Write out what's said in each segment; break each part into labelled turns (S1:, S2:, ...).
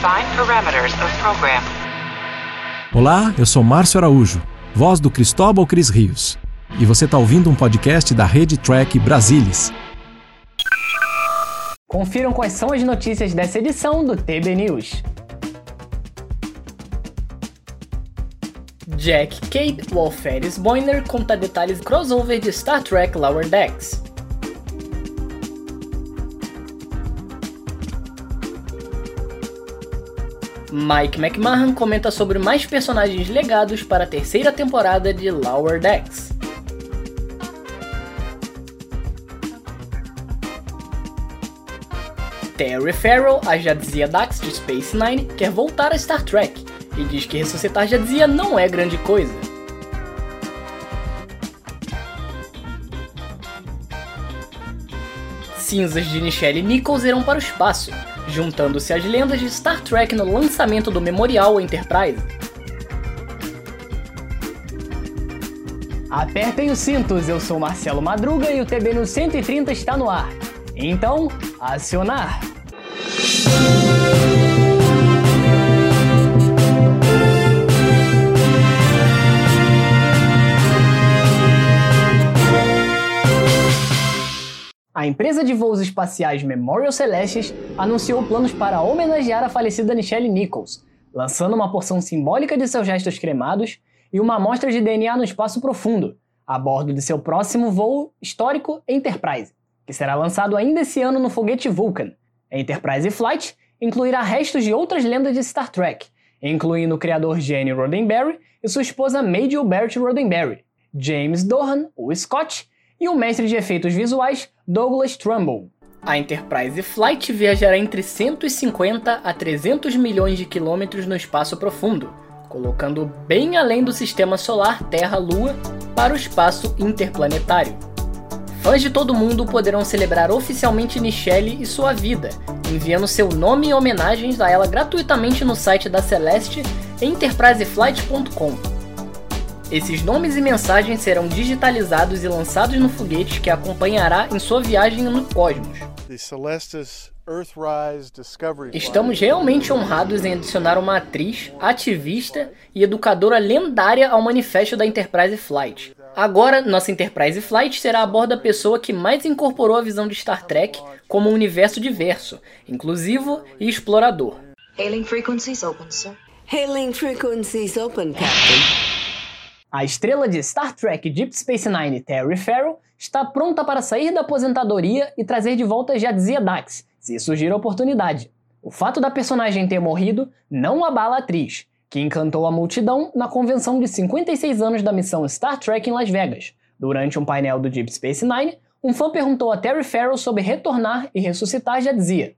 S1: Define parameters of program.
S2: Olá, eu sou Márcio Araújo, voz do Cristóbal Cris Rios. E você está ouvindo um podcast da Rede Track Brasilis.
S3: Confiram quais são as notícias dessa edição do TB News. Jack Cape, o Alferes Boiner, conta detalhes crossover de Star Trek Lower Decks. Mike McMahon comenta sobre mais personagens legados para a terceira temporada de Lower Decks. Terry Farrell, a Jadzia Dax de Space Nine, quer voltar a Star Trek e diz que ressuscitar Jadzia não é grande coisa. Cinzas de Nichelle Nichols irão para o espaço, juntando-se às lendas de Star Trek no lançamento do Memorial Enterprise. Apertem os cintos, eu sou Marcelo Madruga e o TB no 130 está no ar. Então, acionar! A empresa de voos espaciais Memorial Celestes anunciou planos para homenagear a falecida Nichelle Nichols, lançando uma porção simbólica de seus restos cremados e uma amostra de DNA no espaço profundo, a bordo de seu próximo voo histórico Enterprise, que será lançado ainda esse ano no foguete Vulcan. A Enterprise Flight incluirá restos de outras lendas de Star Trek, incluindo o criador Gene Roddenberry e sua esposa Majel Bert Roddenberry, James Dohan, o Scott, e o mestre de efeitos visuais Douglas Trumbull. A Enterprise Flight viajará entre 150 a 300 milhões de quilômetros no espaço profundo, colocando bem além do sistema solar Terra-Lua para o espaço interplanetário. Fãs de todo mundo poderão celebrar oficialmente Nichelle e sua vida, enviando seu nome e homenagens a ela gratuitamente no site da Celeste enterpriseflight.com. Esses nomes e mensagens serão digitalizados e lançados no foguete que acompanhará em sua viagem no cosmos. Estamos realmente honrados em adicionar uma atriz, ativista e educadora lendária ao manifesto da Enterprise Flight. Agora, nossa Enterprise Flight será a bordo da pessoa que mais incorporou a visão de Star Trek como um universo diverso, inclusivo e explorador.
S4: Hailing frequencies open, sir.
S5: Hailing frequencies open, Captain.
S3: A estrela de Star Trek Deep Space Nine, Terry Farrell, está pronta para sair da aposentadoria e trazer de volta Jadzia Dax, se surgir a oportunidade. O fato da personagem ter morrido não abala a atriz, que encantou a multidão na convenção de 56 anos da missão Star Trek em Las Vegas. Durante um painel do Deep Space Nine, um fã perguntou a Terry Farrell sobre retornar e ressuscitar Jadzia.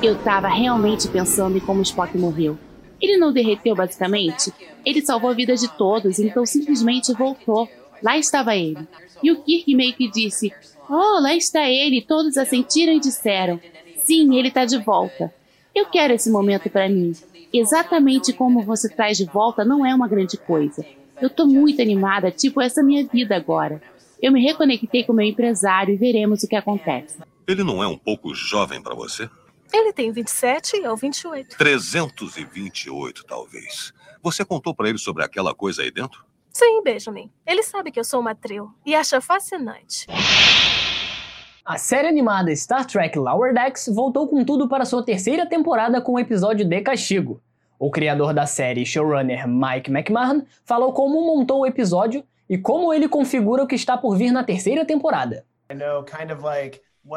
S6: Eu estava realmente pensando em como Spock morreu. Ele não derreteu, basicamente? Ele salvou a vida de todos, então simplesmente voltou. Lá estava ele. E o Kirk meio que disse: Oh, lá está ele. Todos assentiram e disseram: Sim, ele está de volta. Eu quero esse momento para mim. Exatamente como você traz de volta não é uma grande coisa. Eu tô muito animada, tipo essa minha vida agora. Eu me reconectei com meu empresário e veremos o que acontece.
S7: Ele não é um pouco jovem para você?
S8: Ele tem 27 ou 28.
S7: 328, talvez. Você contou para ele sobre aquela coisa aí dentro?
S8: Sim, Benjamin. Ele sabe que eu sou uma trio e acha fascinante.
S3: A série animada Star Trek Lower Decks voltou com tudo para sua terceira temporada com o episódio de Castigo. O criador da série showrunner Mike McMahon falou como montou o episódio e como ele configura o que está por vir na terceira temporada.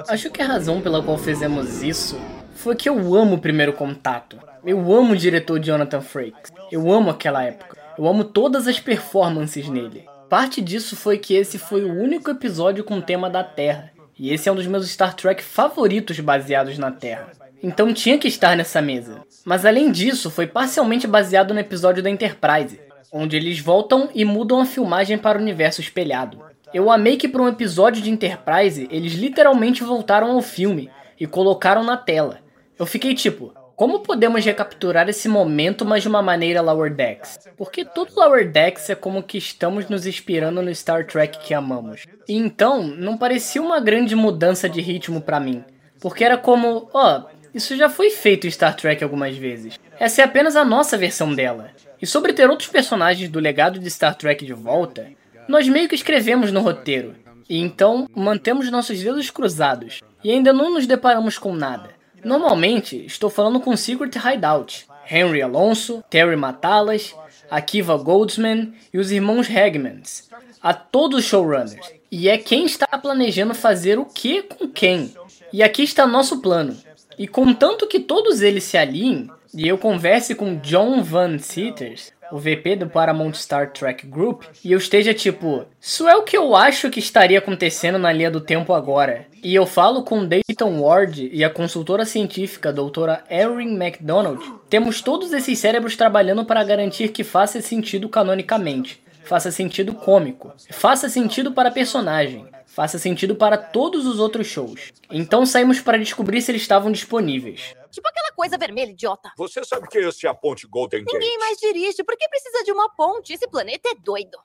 S3: Acho que a razão pela qual fizemos isso foi que eu amo o primeiro contato. Eu amo o diretor Jonathan Frakes. Eu amo aquela época. Eu amo todas as performances nele. Parte disso foi que esse foi o único episódio com o tema da Terra. E esse é um dos meus Star Trek favoritos baseados na Terra. Então tinha que estar nessa mesa. Mas além disso, foi parcialmente baseado no episódio da Enterprise, onde eles voltam e mudam a filmagem para o universo espelhado. Eu amei que para um episódio de Enterprise eles literalmente voltaram ao filme e colocaram na tela. Eu fiquei tipo, como podemos recapturar esse momento, mas de uma maneira Lower Decks? Porque tudo Lower Decks é como que estamos nos inspirando no Star Trek que amamos. E então, não parecia uma grande mudança de ritmo para mim. Porque era como, ó, Isso já foi feito em Star Trek algumas vezes. Essa é apenas a nossa versão dela. E sobre ter outros personagens do legado de Star Trek de volta, nós meio que escrevemos no roteiro. E então mantemos nossos dedos cruzados. E ainda não nos deparamos com nada. Normalmente, estou falando com Secret Hideout, Henry Alonso, Terry Matalas, Akiva Goldsman e os irmãos Hagmans, a todos os showrunners. E é quem está planejando fazer o que com quem. E aqui está nosso plano. E contanto que todos eles se alinhem, e eu converse com John Van Sitters, o VP do Paramount Star Trek Group, e eu esteja tipo, isso é o que eu acho que estaria acontecendo na linha do tempo agora. E eu falo com Dayton Ward e a consultora científica doutora Erin MacDonald. Temos todos esses cérebros trabalhando para garantir que faça sentido canonicamente, faça sentido cômico, faça sentido para personagem, faça sentido para todos os outros shows. Então saímos para descobrir se eles estavam disponíveis.
S9: Tipo aquela coisa vermelha, idiota.
S10: Você sabe que esse é a ponte Golden Gate.
S9: Ninguém mais dirige. Por que precisa de uma ponte? Esse planeta é doido.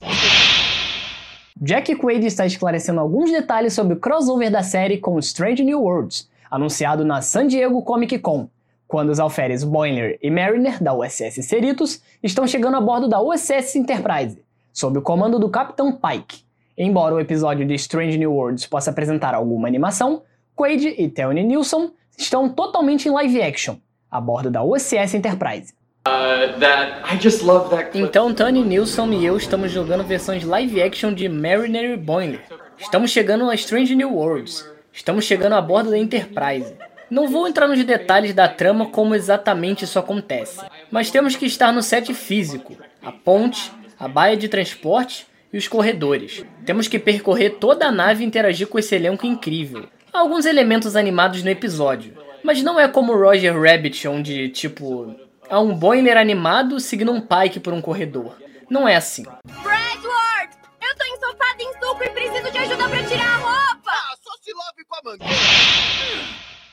S3: Jack Quaid está esclarecendo alguns detalhes sobre o crossover da série com Strange New Worlds, anunciado na San Diego Comic Con, quando os alferes Boimler e Mariner, da USS Cerritos, estão chegando a bordo da USS Enterprise, sob o comando do Capitão Pike. Embora o episódio de Strange New Worlds possa apresentar alguma animação, Quaid e Thelony Nilsson estão totalmente em live action, a bordo da USS Enterprise. Então Tony Nilsson e eu estamos jogando versões live action de Mariner e Boimler. Estamos chegando a Strange New Worlds. Estamos chegando a bordo da Enterprise. Não vou entrar nos detalhes da trama como exatamente isso acontece, mas temos que estar no set físico, a ponte, a baia de transporte e os corredores. Temos que percorrer toda a nave e interagir com esse elenco incrível. Há alguns elementos animados no episódio, mas não é como Roger Rabbit, onde, tipo, há um boiler animado seguindo um Pike por um corredor. Não é assim.
S9: Bradward! Eu tô em suco e preciso de ajuda pra tirar a roupa!
S10: Ah, só se lave com a mangueira.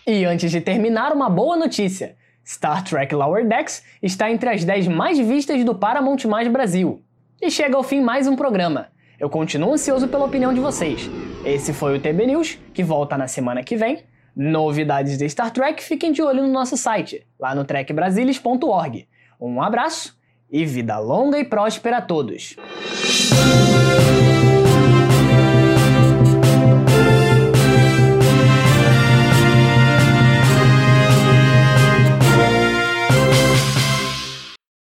S3: E antes de terminar, uma boa notícia. Star Trek Lower Decks está entre as 10 mais vistas do Paramount Mais Brasil. E chega ao fim mais um programa. Eu continuo ansioso pela opinião de vocês. Esse foi o TB News, que volta na semana que vem. Novidades de Star Trek, fiquem de olho no nosso site, lá no trekbrasilis.org. Um abraço e vida longa e próspera a todos!